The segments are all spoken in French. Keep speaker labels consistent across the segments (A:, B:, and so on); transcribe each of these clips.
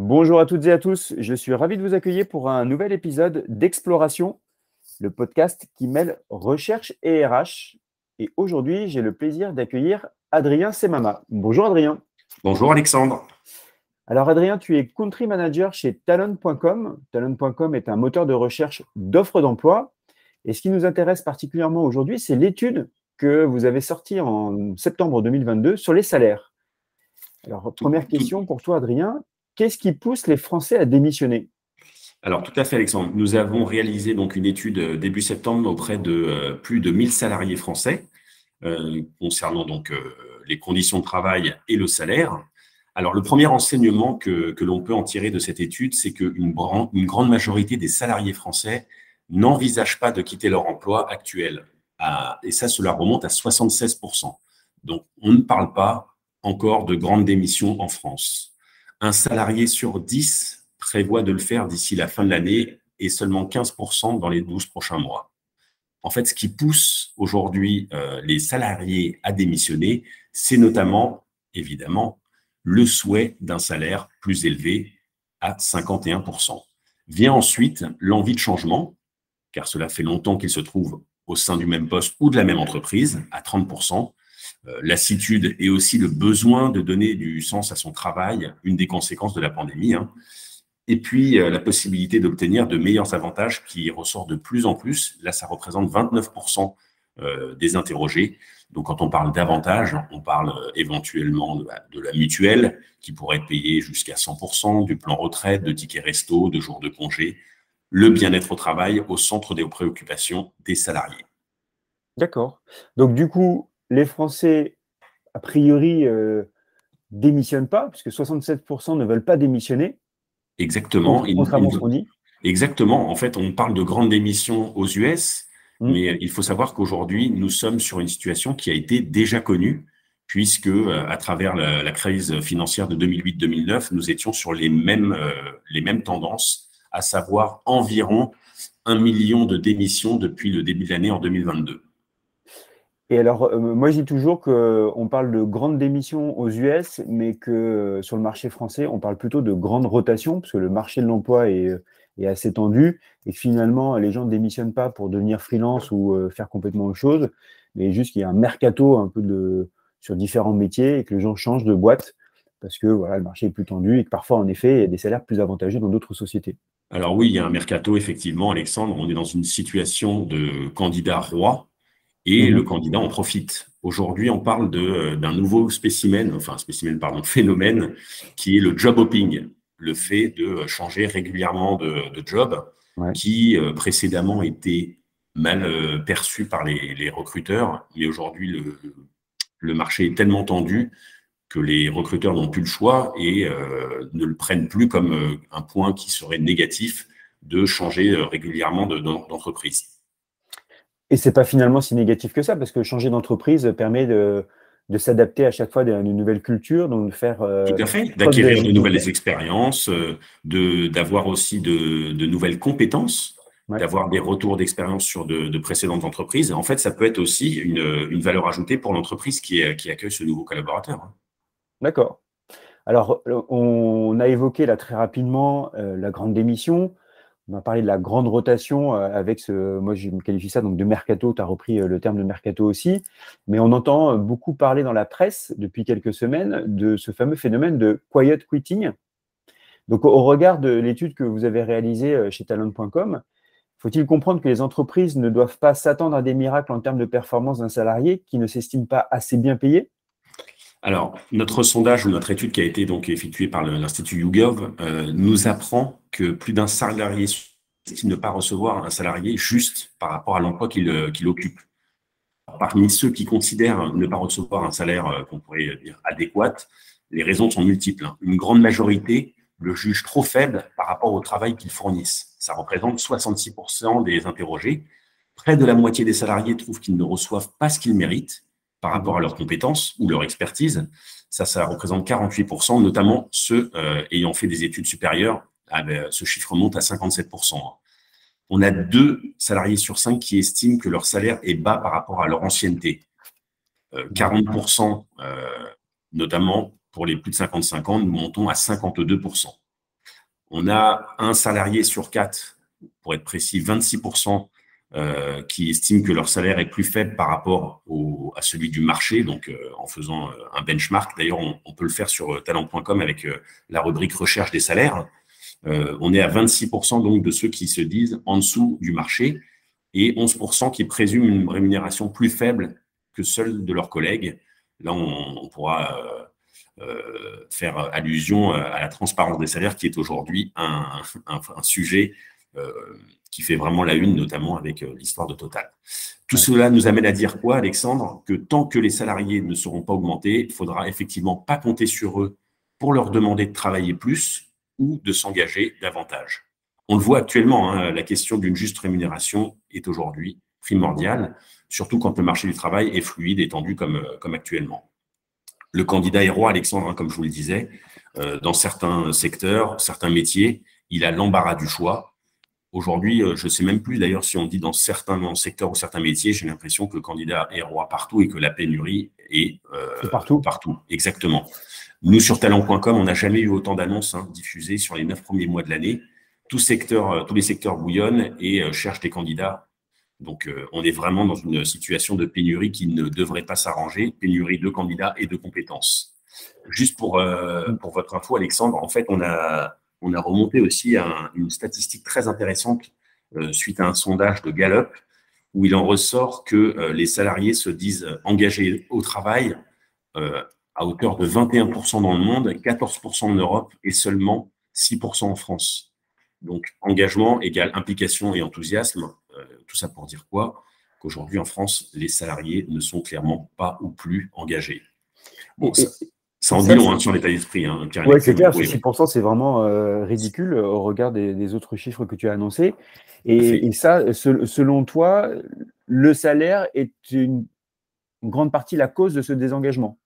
A: Bonjour à toutes et à tous, je suis ravi de vous accueillir pour un nouvel épisode d'Exploration, le podcast qui mêle recherche et RH. Et aujourd'hui, j'ai le plaisir d'accueillir Adrien Semama. Bonjour Adrien.
B: Bonjour Alexandre.
A: Alors Adrien, tu es country manager chez Talon.com. Talon.com est un moteur de recherche d'offres d'emploi. Et ce qui nous intéresse particulièrement aujourd'hui, c'est l'étude que vous avez sortie en septembre 2022 sur les salaires. Alors, première question pour toi, Adrien. Qu'est-ce qui pousse les Français à démissionner?
B: Alors tout à fait Alexandre, nous avons réalisé donc une étude euh, début septembre auprès de euh, plus de 1000 salariés français euh, concernant donc les conditions de travail et le salaire. Alors le premier enseignement que, l'on peut en tirer de cette étude, c'est qu'une une grande majorité des salariés français n'envisagent pas de quitter leur emploi actuel. Et ça, cela remonte à 76%. Donc on ne parle pas encore de grandes démissions en France un salarié sur 10 prévoit de le faire d'ici la fin de l'année et seulement 15% dans les 12 prochains mois. En fait, ce qui pousse aujourd'hui euh, les salariés à démissionner, c'est notamment, évidemment, le souhait d'un salaire plus élevé à 51%. Vient ensuite l'envie de changement, car cela fait longtemps qu'ils se trouvent au sein du même poste ou de la même entreprise, à 30%, euh, lassitude et aussi le besoin de donner du sens à son travail, une des conséquences de la pandémie. Hein. Et puis, euh, la possibilité d'obtenir de meilleurs avantages qui ressort de plus en plus. Là, ça représente 29% euh, des interrogés. Donc, quand on parle d'avantages, on parle éventuellement de, de, la mutuelle qui pourrait être payée jusqu'à 100%, du plan retraite, de tickets resto, de jours de congé, le bien-être au travail au centre des préoccupations des salariés.
A: D'accord. Donc, du coup, les Français, a priori, euh, démissionnent pas, puisque 67% ne veulent pas démissionner.
B: Exactement.
A: Contrairement à ce qu'on dit.
B: Exactement. En fait, on parle de grandes démissions aux US, mmh. mais il faut savoir qu'aujourd'hui, nous sommes sur une situation qui a été déjà connue, puisque euh, à travers la, crise financière de 2008-2009, nous étions sur les mêmes, euh, les mêmes tendances, à savoir environ un million de démissions depuis le début de l'année en 2022.
A: Et alors, euh, moi, je dis toujours qu'on parle de grandes démissions aux US, mais que euh, sur le marché français, on parle plutôt de grandes rotations, parce que le marché de l'emploi est, assez tendu, et finalement, les gens ne démissionnent pas pour devenir freelance ou euh, faire complètement autre chose, mais juste qu'il y a un mercato un peu de, sur différents métiers et que les gens changent de boîte parce que voilà, le marché est plus tendu et que parfois, en effet, il y a des salaires plus avantageux dans d'autres sociétés.
B: Alors oui, il y a un mercato, effectivement, Alexandre. On est dans une situation de candidat roi et mhm. le candidat en profite. Aujourd'hui, on parle euh, d'un nouveau spécimen, enfin spécimen, pardon, phénomène, qui est le job hopping, le fait de changer régulièrement de, job, qui euh, précédemment était mal euh, perçu par les, recruteurs, mais aujourd'hui, le, le, marché est tellement tendu que les recruteurs n'ont plus le choix et ne le prennent plus comme un point qui serait négatif de changer régulièrement d'entreprise.
A: Et c'est pas finalement si négatif que ça, parce que changer d'entreprise permet de, de s'adapter à chaque fois à une nouvelle culture, donc de faire.
B: Euh, Tout à fait, d'acquérir de, nouvelles expériences, euh, de d'avoir aussi de, de, nouvelles compétences, d'avoir des retours d'expérience sur de, de, précédentes entreprises. En fait, ça peut être aussi une, une valeur ajoutée pour l'entreprise qui, qui accueille ce nouveau collaborateur. Hein.
A: D'accord. Alors, on a évoqué là très rapidement euh, la grande démission. On a parlé de la grande rotation euh, avec ce, moi je me qualifie ça donc de mercato, tu as repris euh, le terme de mercato aussi, mais on entend euh, beaucoup parler dans la presse depuis quelques semaines de ce fameux phénomène de quiet quitting. Donc au regard de l'étude que vous avez réalisée chez talent.com, faut-il comprendre que les entreprises ne doivent pas s'attendre à des miracles en termes de performance d'un salarié qui ne s'estime pas assez bien payé?
B: Alors, notre sondage ou notre étude qui a été donc effectuée par l'Institut YouGov nous apprend que plus d'un salarié estime ne pas recevoir un salarié juste par rapport à l'emploi qu'il euh, occupe. Parmi ceux qui considèrent ne pas recevoir un salaire euh, qu'on pourrait dire adéquat, les raisons sont multiples. Hein. Une grande majorité le juge trop faible par rapport au travail qu'ils fournissent. Ça représente 66% des interrogés. Près de la moitié des salariés trouvent qu'ils ne reçoivent pas ce qu'ils méritent par rapport à leurs compétences ou leur expertise. Ça, ça représente 48%, notamment ceux euh, ayant fait des études supérieures. Ah ben, ce chiffre monte à 57%. On a deux salariés sur cinq qui estiment que leur salaire est bas par rapport à leur ancienneté. 40%, euh, euh, notamment pour les plus de 55 ans, nous montons à 52%. On a un salarié sur quatre, pour être précis, 26% euh, qui estiment que leur salaire est plus faible par rapport au, à celui du marché, donc euh, en faisant euh, un benchmark. D'ailleurs, on, on, peut le faire sur talent.com avec la rubrique recherche des salaires. On est à 26% donc de ceux qui se disent en dessous du marché et 11% qui présument une rémunération plus faible que celle de leurs collègues. Là, on, on pourra euh, faire allusion à la transparence des salaires qui est aujourd'hui un, un, un, sujet euh, qui fait vraiment la une, notamment avec euh, l'histoire de Total. Tout cela nous amène à dire quoi, Alexandre? Que tant que les salariés ne seront pas augmentés, il faudra effectivement pas compter sur eux pour leur demander de travailler plus ou de s'engager davantage. On le voit actuellement, hein, la question d'une juste rémunération est aujourd'hui primordiale, surtout quand le marché du travail est fluide et tendu comme, euh, actuellement. Le candidat est roi, Alexandre, hein, comme je vous le disais, euh, dans certains secteurs, certains métiers, il a l'embarras du choix Aujourd'hui, euh, je ne sais même plus d'ailleurs si on dit dans certains secteurs ou certains métiers, j'ai l'impression que le candidat est roi partout et que la pénurie est,
A: euh, partout.
B: partout. Exactement. Nous, sur talent.com, on n'a jamais eu autant d'annonces hein, diffusées sur les neuf premiers mois de l'année. Tous, secteurs, euh, tous les secteurs bouillonnent et euh, cherchent des candidats. Donc, on est vraiment dans une situation de pénurie qui ne devrait pas s'arranger, pénurie de candidats et de compétences. Juste pour, pour votre info, Alexandre, en fait, on a, on a remonté aussi à une statistique très intéressante euh, suite à un sondage de Gallup où il en ressort que euh, les salariés se disent engagés au travail euh, à hauteur de 21% dans le monde, 14% en Europe et seulement 6% en France. Donc engagement égale implication et enthousiasme. tout ça pour dire quoi? Qu'aujourd'hui en France, les salariés ne sont clairement pas ou plus engagés.
A: Bon, ça en dit long hein, sur l'état d'esprit. Hein, oui, c'est clair, 6%, c'est vraiment euh, ridicule euh, au regard des, autres chiffres que tu as annoncés. Et, ça, selon toi, le salaire est une, grande partie la cause de ce désengagement?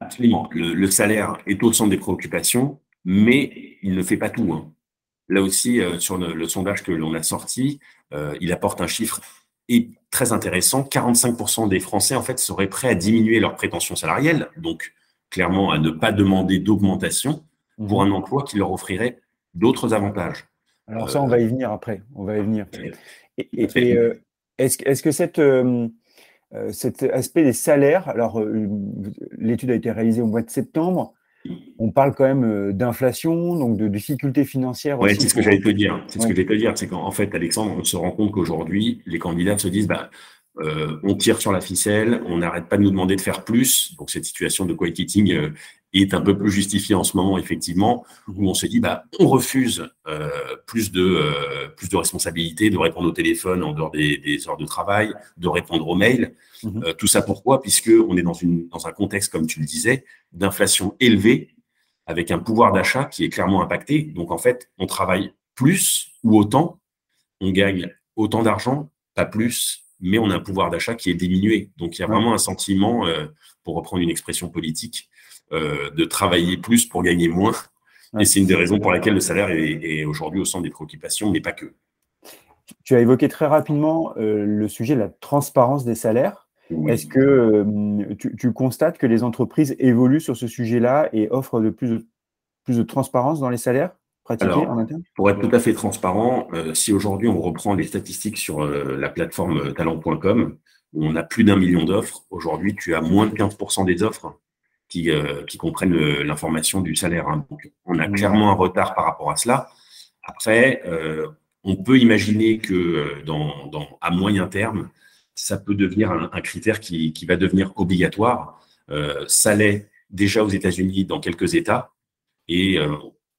B: Absolument. Le, salaire est au centre des préoccupations, mais il ne fait pas tout. Hein. Là aussi, euh, sur le, sondage que l'on a sorti, il apporte un chiffre très intéressant. 45% des Français, en fait, seraient prêts à diminuer leurs prétentions salariales. Donc, clairement à ne pas demander d'augmentation pour mhm. un emploi qui leur offrirait d'autres avantages.
A: Alors ça, on va y venir après. On va y venir. Et, euh, est-ce que cette, euh, euh, cet aspect des salaires, alors l'étude a été réalisée au mois de septembre, on parle quand même d'inflation, donc de difficultés financières.
B: Oui, c'est ce que j'allais te dire. C'est ce que j'allais te dire. C'est qu'en fait, Alexandre, on se rend compte qu'aujourd'hui, les candidats se disent bah, euh, on tire sur la ficelle, on n'arrête pas de nous demander de faire plus. Donc cette situation de quiet quitting euh, est un peu plus justifiée en ce moment, effectivement, où on se dit, bah, on refuse euh, plus de plus de responsabilités, de répondre au téléphone en dehors des, heures de travail, de répondre aux mails. Mhm. tout ça pourquoi? Puisque on est dans une dans un contexte, comme tu le disais, d'inflation élevée, avec un pouvoir d'achat qui est clairement impacté. Donc en fait, on travaille plus ou autant, on gagne autant d'argent, pas plus, mais on a un pouvoir d'achat qui est diminué. Donc il y a vraiment un sentiment, euh, pour reprendre une expression politique, euh, de travailler plus pour gagner moins. Et c'est une des raisons pour laquelle le salaire est, aujourd'hui au centre des préoccupations, mais pas que.
A: Tu as évoqué très rapidement euh, le sujet de la transparence des salaires. Est-ce que tu, constates que les entreprises évoluent sur ce sujet-là et offrent de plus, plus de transparence dans les salaires?
B: Pour être tout à fait transparent, euh, si aujourd'hui on reprend les statistiques sur euh, la plateforme euh, talent.com, où on a plus d'un million d'offres, aujourd'hui tu as moins de 15% des offres qui, qui comprennent l'information du salaire. Hein. Donc on a clairement un retard par rapport à cela. Après, on peut imaginer que dans, dans, à moyen terme, ça peut devenir un, un critère qui, qui, va devenir obligatoire. ça l'est déjà aux États-Unis dans quelques États. Et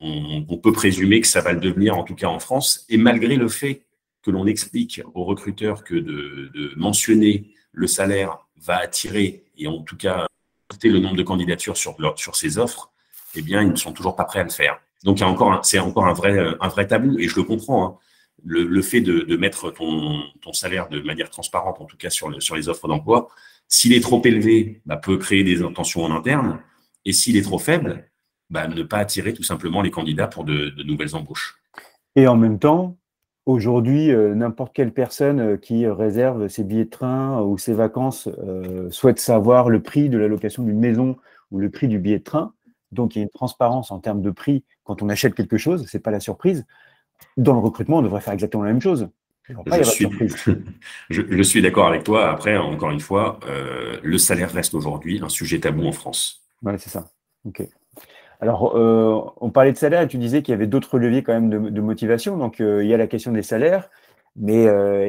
B: on, peut présumer que ça va le devenir, en tout cas en France. Et malgré le fait que l'on explique aux recruteurs que de, mentionner le salaire va attirer et en tout cas porter le nombre de candidatures sur, sur ces offres, eh bien, ils ne sont toujours pas prêts à le faire. Donc, c'est encore un vrai, un vrai tabou et je le comprends. Hein. Le, fait de, mettre ton, salaire de manière transparente, en tout cas sur, sur les offres d'emploi, s'il est trop élevé, bah, peut créer des intentions en interne. Et s'il est trop faible, bah, ne pas attirer tout simplement les candidats pour de, nouvelles embauches.
A: Et en même temps, aujourd'hui, euh, n'importe quelle personne euh, qui réserve ses billets de train ou ses vacances euh, souhaite savoir le prix de la location d'une maison ou le prix du billet de train. donc il y a une transparence en termes de prix quand on achète quelque chose, ce n'est pas la surprise. Dans le recrutement, on devrait faire exactement la même chose.
B: Je suis, je, suis, d'accord avec toi. Après, encore une fois, euh, le salaire reste aujourd'hui un sujet tabou en France.
A: Oui, c'est ça. Ok. Alors, euh, on parlait de salaire et tu disais qu'il y avait d'autres leviers quand même de, motivation. Donc, euh, il y a la question des salaires, mais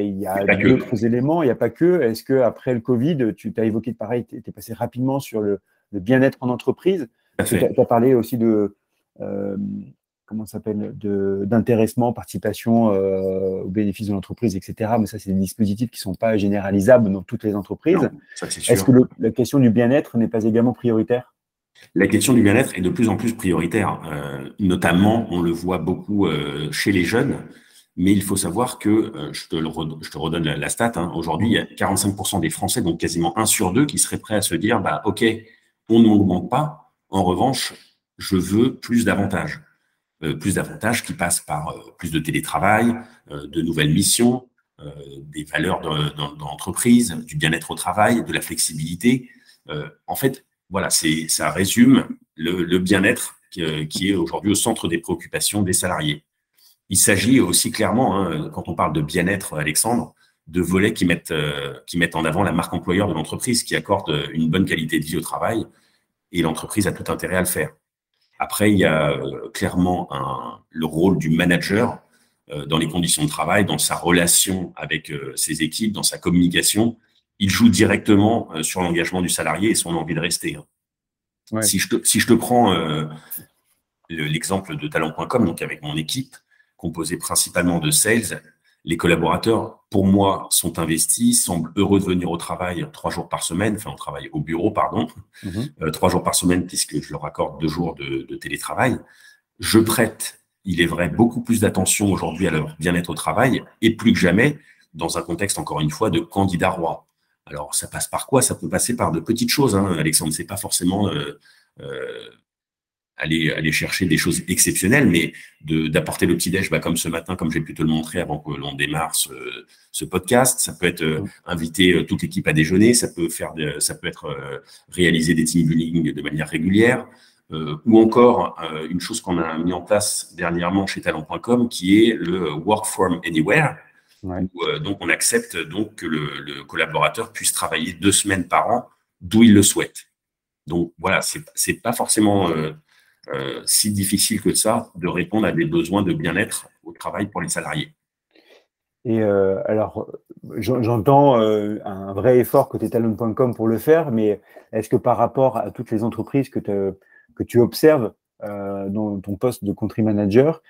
A: il y a d'autres éléments. Il n'y a pas que. Est-ce qu'après le Covid, tu as évoqué pareil, tu es passé rapidement sur le, le bien-être en entreprise? Tu as, parlé aussi de comment s'appelle, d'intéressement, participation euh, aux bénéfices de l'entreprise, etc. Mais ça, c'est des dispositifs qui ne sont pas généralisables dans toutes les entreprises. Est-ce que la question du bien-être n'est pas également prioritaire?
B: La question du bien-être est de plus en plus prioritaire. Euh, notamment, on le voit beaucoup euh, chez les jeunes. Mais il faut savoir que, je, te je, te redonne la, stat, hein, aujourd'hui, il y a 45% des Français, donc quasiment un sur deux, qui seraient prêts à se dire, bah, OK, on ne m'augmente pas, en revanche, je veux plus d'avantages. Euh, plus d'avantages qui passent par euh, plus de télétravail, euh, de nouvelles missions, des valeurs d'entreprise, du bien-être au travail, de la flexibilité. en fait, voilà, c'est ça résume le, bien-être qui, est aujourd'hui au centre des préoccupations des salariés. Il s'agit aussi clairement, hein, quand on parle de bien-être, Alexandre, de volets qui mettent, qui mettent en avant la marque employeur de l'entreprise, qui accorde une bonne qualité de vie au travail, et l'entreprise a tout intérêt à le faire. Après, il y a euh, clairement le rôle du manager euh, dans les conditions de travail, dans sa relation avec euh, ses équipes, dans sa communication. Il joue directement sur l'engagement du salarié et son envie de rester. Hein. Si, je te, si je te prends l'exemple de talent.com, donc avec mon équipe, composée principalement de sales, les collaborateurs, pour moi, sont investis, semblent heureux de venir au travail trois jours par semaine, enfin au travail au bureau, pardon, mhm. euh, trois jours par semaine puisque je leur accorde deux jours de, télétravail. Je prête, il est vrai, beaucoup plus d'attention aujourd'hui à leur bien-être au travail et plus que jamais dans un contexte, encore une fois, de candidat roi. Alors, ça passe par quoi? Ça peut passer par de petites choses, hein, Alexandre. C'est pas forcément euh, euh, aller, aller chercher des choses exceptionnelles, mais d'apporter le petit-déj, bah, comme ce matin, comme j'ai pu te le montrer avant que l'on démarre ce, ce, podcast. Ça peut être euh, inviter toute l'équipe à déjeuner, ça peut, faire ça peut être euh, réaliser des team building de manière régulière, ou encore une chose qu'on a mis en place dernièrement chez talent.com qui est le work from anywhere. Donc on accepte donc que le, le, collaborateur puisse travailler deux semaines par an d'où il le souhaite. Donc voilà, c'est pas forcément euh, si difficile que ça de répondre à des besoins de bien-être au travail pour les salariés.
A: Et euh, alors, j'entends euh, un vrai effort côté talent.com pour le faire, mais est-ce que par rapport à toutes les entreprises que, que tu observes dans ton poste de country manager,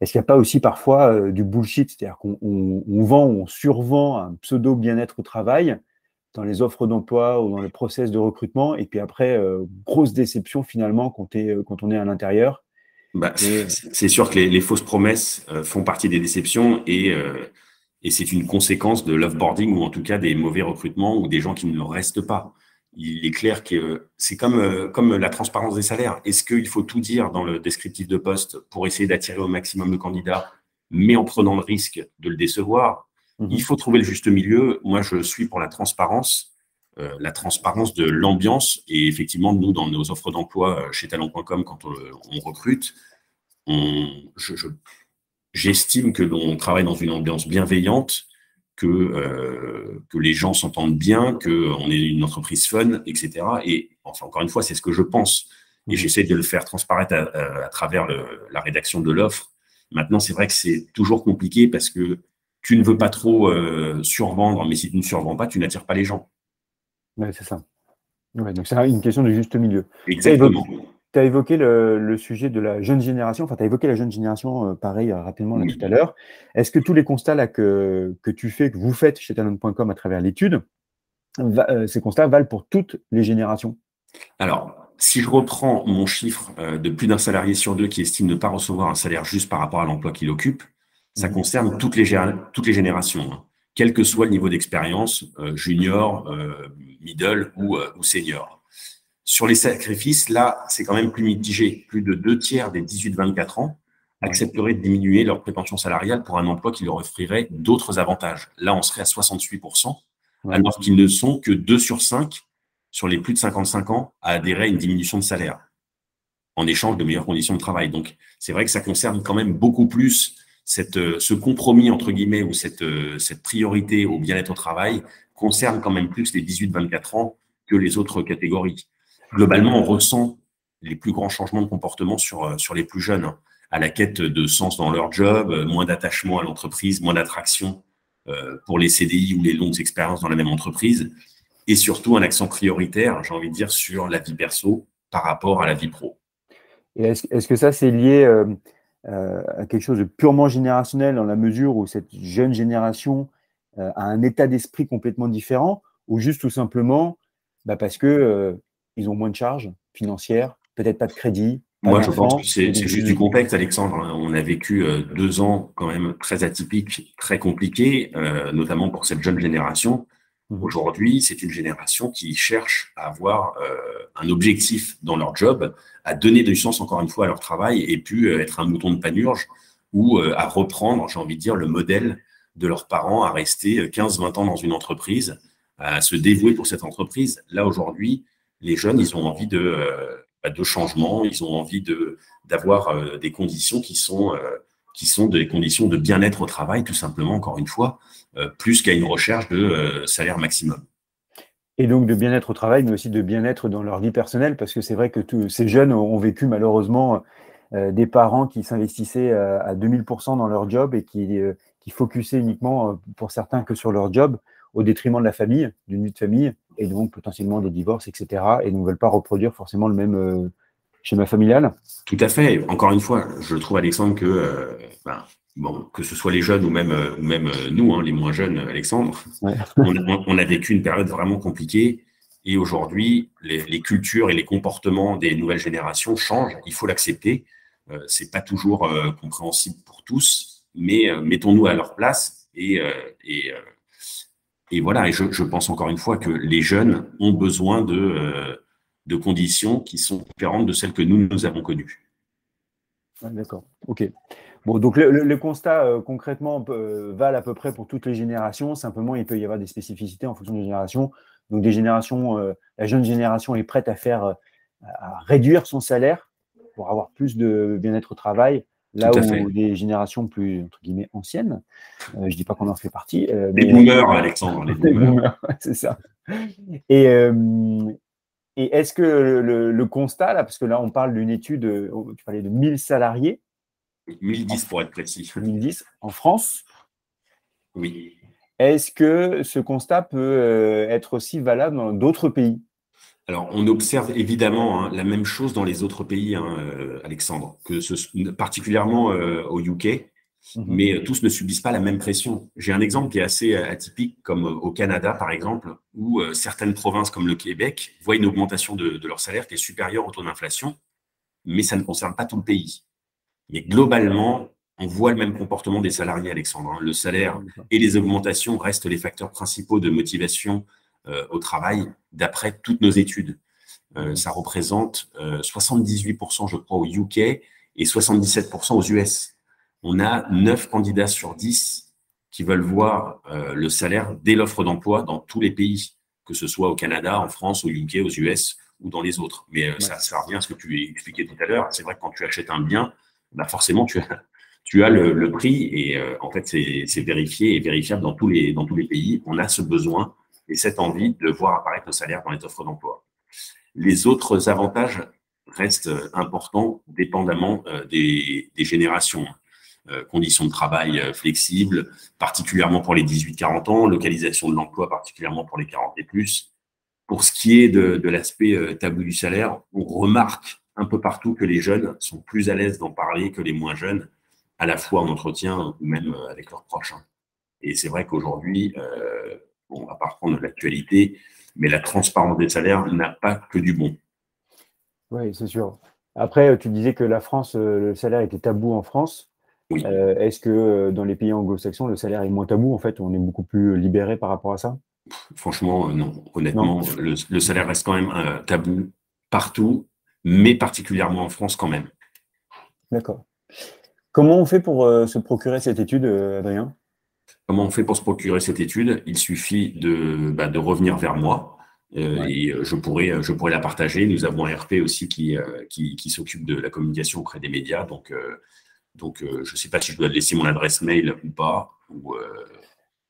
A: est-ce qu'il n'y a pas aussi parfois du bullshit C'est-à-dire qu'on vend, on survend un pseudo bien-être au travail dans les offres d'emploi ou dans le process de recrutement. Et puis après, euh, grosse déception finalement quand, euh, quand on est à l'intérieur.
B: Bah, c'est sûr que les, fausses promesses euh, font partie des déceptions et, et c'est une conséquence de l'offboarding ou en tout cas des mauvais recrutements ou des gens qui ne restent pas. Il est clair que c'est comme, comme la transparence des salaires. Est-ce qu'il faut tout dire dans le descriptif de poste pour essayer d'attirer au maximum de candidats, mais en prenant le risque de le décevoir? Il mhm. faut trouver le juste milieu. Moi, je suis pour la transparence, euh, la transparence de l'ambiance. Et effectivement, nous, dans nos offres d'emploi euh, chez talent.com, quand on, recrute, j'estime que l'on travaille dans une ambiance bienveillante, que, euh, que les gens s'entendent bien, qu'on est une entreprise fun, etc. Et enfin, encore une fois, c'est ce que je pense. Et mhm. j'essaie de le faire transparaître à, travers la rédaction de l'offre. Maintenant, c'est vrai que c'est toujours compliqué parce que tu ne veux pas trop euh, survendre, mais si tu ne survends pas, tu n'attires pas les gens.
A: Oui, c'est ça. donc c'est une question de juste milieu.
B: Exactement.
A: Tu as évoqué le, sujet de la jeune génération, enfin tu as évoqué la jeune génération, euh, pareil, euh, rapidement tout à l'heure. Est-ce que tous les constats là, que, que tu fais, que vous faites chez talent.com à travers l'étude, ces constats valent pour toutes les générations?
B: Alors, si je reprends mon chiffre de plus d'un salarié sur deux qui estime ne pas recevoir un salaire juste par rapport à l'emploi qu'il occupe, ça mmh. concerne toutes les, toutes les générations, hein. quel que soit le niveau d'expérience, euh, junior, euh, middle ou, euh, ou, senior. Sur les sacrifices, là, c'est quand même plus mitigé. Plus de deux tiers des 18-24 ans accepteraient de diminuer leur prétention salariale pour un emploi qui leur offrirait d'autres avantages. Là, on serait à 68%, alors qu'ils ne sont que 2 sur 5 sur les plus de 55 ans à adhérer à une diminution de salaire. en échange de meilleures conditions de travail. Donc, c'est vrai que ça concerne quand même beaucoup plus cette, ce compromis, entre guillemets, ou cette, cette priorité au bien-être au travail concerne quand même plus les 18-24 ans que les autres catégories. Globalement, on ressent les plus grands changements de comportement sur, sur les plus jeunes, hein. à la quête de sens dans leur job, moins d'attachement à l'entreprise, moins d'attraction euh, pour les CDI ou les longues expériences dans la même entreprise, et surtout un accent prioritaire, j'ai envie de dire, sur la vie perso par rapport à la vie pro.
A: Est-ce que ça, c'est lié euh, euh, à quelque chose de purement générationnel dans la mesure où cette jeune génération a un état d'esprit complètement différent, ou juste tout simplement bah, parce qu'ils ils ont moins de charges financières, peut-être pas de crédit,
B: moi, je pense que c'est juste du contexte, Alexandre. On a vécu euh, deux ans quand même très atypiques, très compliqués, euh, notamment pour cette jeune génération. Mmh. Aujourd'hui, c'est une génération qui cherche à avoir euh, un objectif dans leur job, à donner du sens encore une fois à leur travail et puis être un mouton de panurge ou à reprendre, j'ai envie de dire, le modèle de leurs parents à rester 15-20 ans dans une entreprise, à se dévouer pour cette entreprise. Là, aujourd'hui, les jeunes, ils ont envie de de changement, ils ont envie d'avoir euh, des conditions qui sont, euh, qui sont des conditions de bien-être au travail, tout simplement, encore une fois, euh, plus qu'à une recherche de salaire maximum.
A: Et donc de bien-être au travail, mais aussi de bien-être dans leur vie personnelle, parce que c'est vrai que tous ces jeunes ont vécu malheureusement des parents qui s'investissaient à 2000% dans leur job et qui, qui focusaient uniquement, pour certains, que sur leur job, au détriment de la famille, d'une vie de famille et donc potentiellement des divorces, etc. Et ne veulent pas reproduire forcément le même euh, schéma familial?
B: Tout à fait. Encore une fois, je trouve, Alexandre, que, euh, ben, bon, que ce soit les jeunes ou même, ou même nous, hein, les moins jeunes, Alexandre, on, a vécu une période vraiment compliquée. Et aujourd'hui, les, cultures et les comportements des nouvelles générations changent. Il faut l'accepter. Euh, c'est pas toujours euh, compréhensible pour tous, mais mettons-nous à leur place et, et et voilà, et je, pense encore une fois que les jeunes ont besoin de, euh, de conditions qui sont différentes de celles que nous, nous avons connues.
A: D'accord, ok. Bon, donc le, constat euh, concrètement euh, valent à peu près pour toutes les générations. Simplement, il peut y avoir des spécificités en fonction des générations. Donc, des générations, la jeune génération est prête à faire, à réduire son salaire pour avoir plus de bien-être au travail, Là où des générations plus entre guillemets anciennes, euh, je ne dis pas qu'on en fait partie.
B: Euh, les boomers, Alexandre, les boomers.
A: c'est ça. Et, euh, et est-ce que le, constat, là, parce que là on parle d'une étude, tu parlais de 1000 salariés.
B: 1010 pour être précis.
A: 1010 en France.
B: Oui.
A: Est-ce que ce constat peut être aussi valable dans d'autres pays?
B: Alors, on observe évidemment hein, la même chose dans les autres pays, hein, euh, Alexandre, que ce, particulièrement euh, au UK, mhm. mais euh, tous ne subissent pas la même pression. J'ai un exemple qui est assez atypique, comme au Canada, par exemple, où certaines provinces comme le Québec voient une augmentation de, leur salaire qui est supérieure au taux d'inflation, mais ça ne concerne pas tout le pays. Mais globalement, on voit le même comportement des salariés, Alexandre. Hein. Le salaire et les augmentations restent les facteurs principaux de motivation au travail d'après toutes nos études. Euh, ça représente 78%, euh, je crois, au UK et 77% aux US. On a 9 candidats sur 10 qui veulent voir le salaire dès l'offre d'emploi dans tous les pays, que ce soit au Canada, en France, au UK, aux US ou dans les autres. Mais ça, ça, revient à ce que tu expliquais tout à l'heure. C'est vrai que quand tu achètes un bien, bah forcément, tu as, tu as le, prix et en fait, c'est vérifié et vérifiable dans tous, les, dans tous les pays. On a ce besoin et cette envie de voir apparaître le salaire dans les offres d'emploi. Les autres avantages restent importants dépendamment euh, des, générations. Euh, conditions de travail euh, flexibles, particulièrement pour les 18-40 ans, localisation de l'emploi, particulièrement pour les 40 et plus. Pour ce qui est de l'aspect tabou du salaire, on remarque un peu partout que les jeunes sont plus à l'aise d'en parler que les moins jeunes, à la fois en entretien ou même avec leurs proches. Et c'est vrai qu'aujourd'hui, bon, on va pas reprendre l'actualité, mais la transparence des salaires n'a pas que du bon.
A: Oui, c'est sûr. Après, tu disais que la France, euh, le salaire était tabou en France. Oui. Euh, est-ce que euh, dans les pays anglo-saxons, le salaire est moins tabou En fait, on est beaucoup plus libéré par rapport à ça?
B: Franchement, non. Honnêtement, Le, salaire reste quand même tabou partout, mais particulièrement en France quand même.
A: D'accord. Comment on fait pour se procurer cette étude, Adrien?
B: Comment on fait pour se procurer cette étude? Il suffit de, bah, de revenir vers moi. Et je pourrais, je pourrais la partager. Nous avons un RP aussi qui, qui, qui s'occupe de la communication auprès des médias. Donc, donc je ne sais pas si je dois laisser mon adresse mail ou pas. Ou,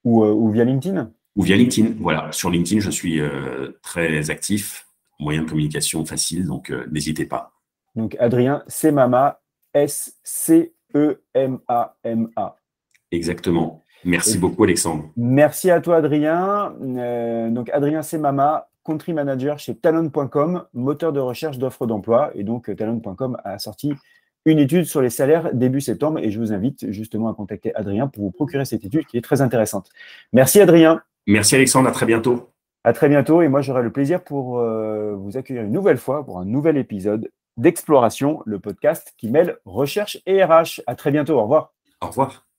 A: ou, ou via LinkedIn?
B: Ou via LinkedIn. Voilà. Sur LinkedIn, je suis très actif. Moyen de communication facile. Donc, n'hésitez pas.
A: Donc, Adrien, c'est Mama, S-C-E-M-A-M-A.
B: Exactement. Merci beaucoup, Alexandre.
A: Merci à toi, Adrien. Euh, donc, Adrien Semama, country manager chez Talon.com, moteur de recherche d'offres d'emploi. Et donc, Talon.com a sorti une étude sur les salaires début septembre. Et je vous invite justement à contacter Adrien pour vous procurer cette étude qui est très intéressante. Merci, Adrien.
B: Merci, Alexandre. À très bientôt.
A: À très bientôt. Et moi, j'aurai le plaisir pour euh, vous accueillir une nouvelle fois pour un nouvel épisode d'Exploration, le podcast qui mêle recherche et RH. À très bientôt. Au revoir.
B: Au revoir.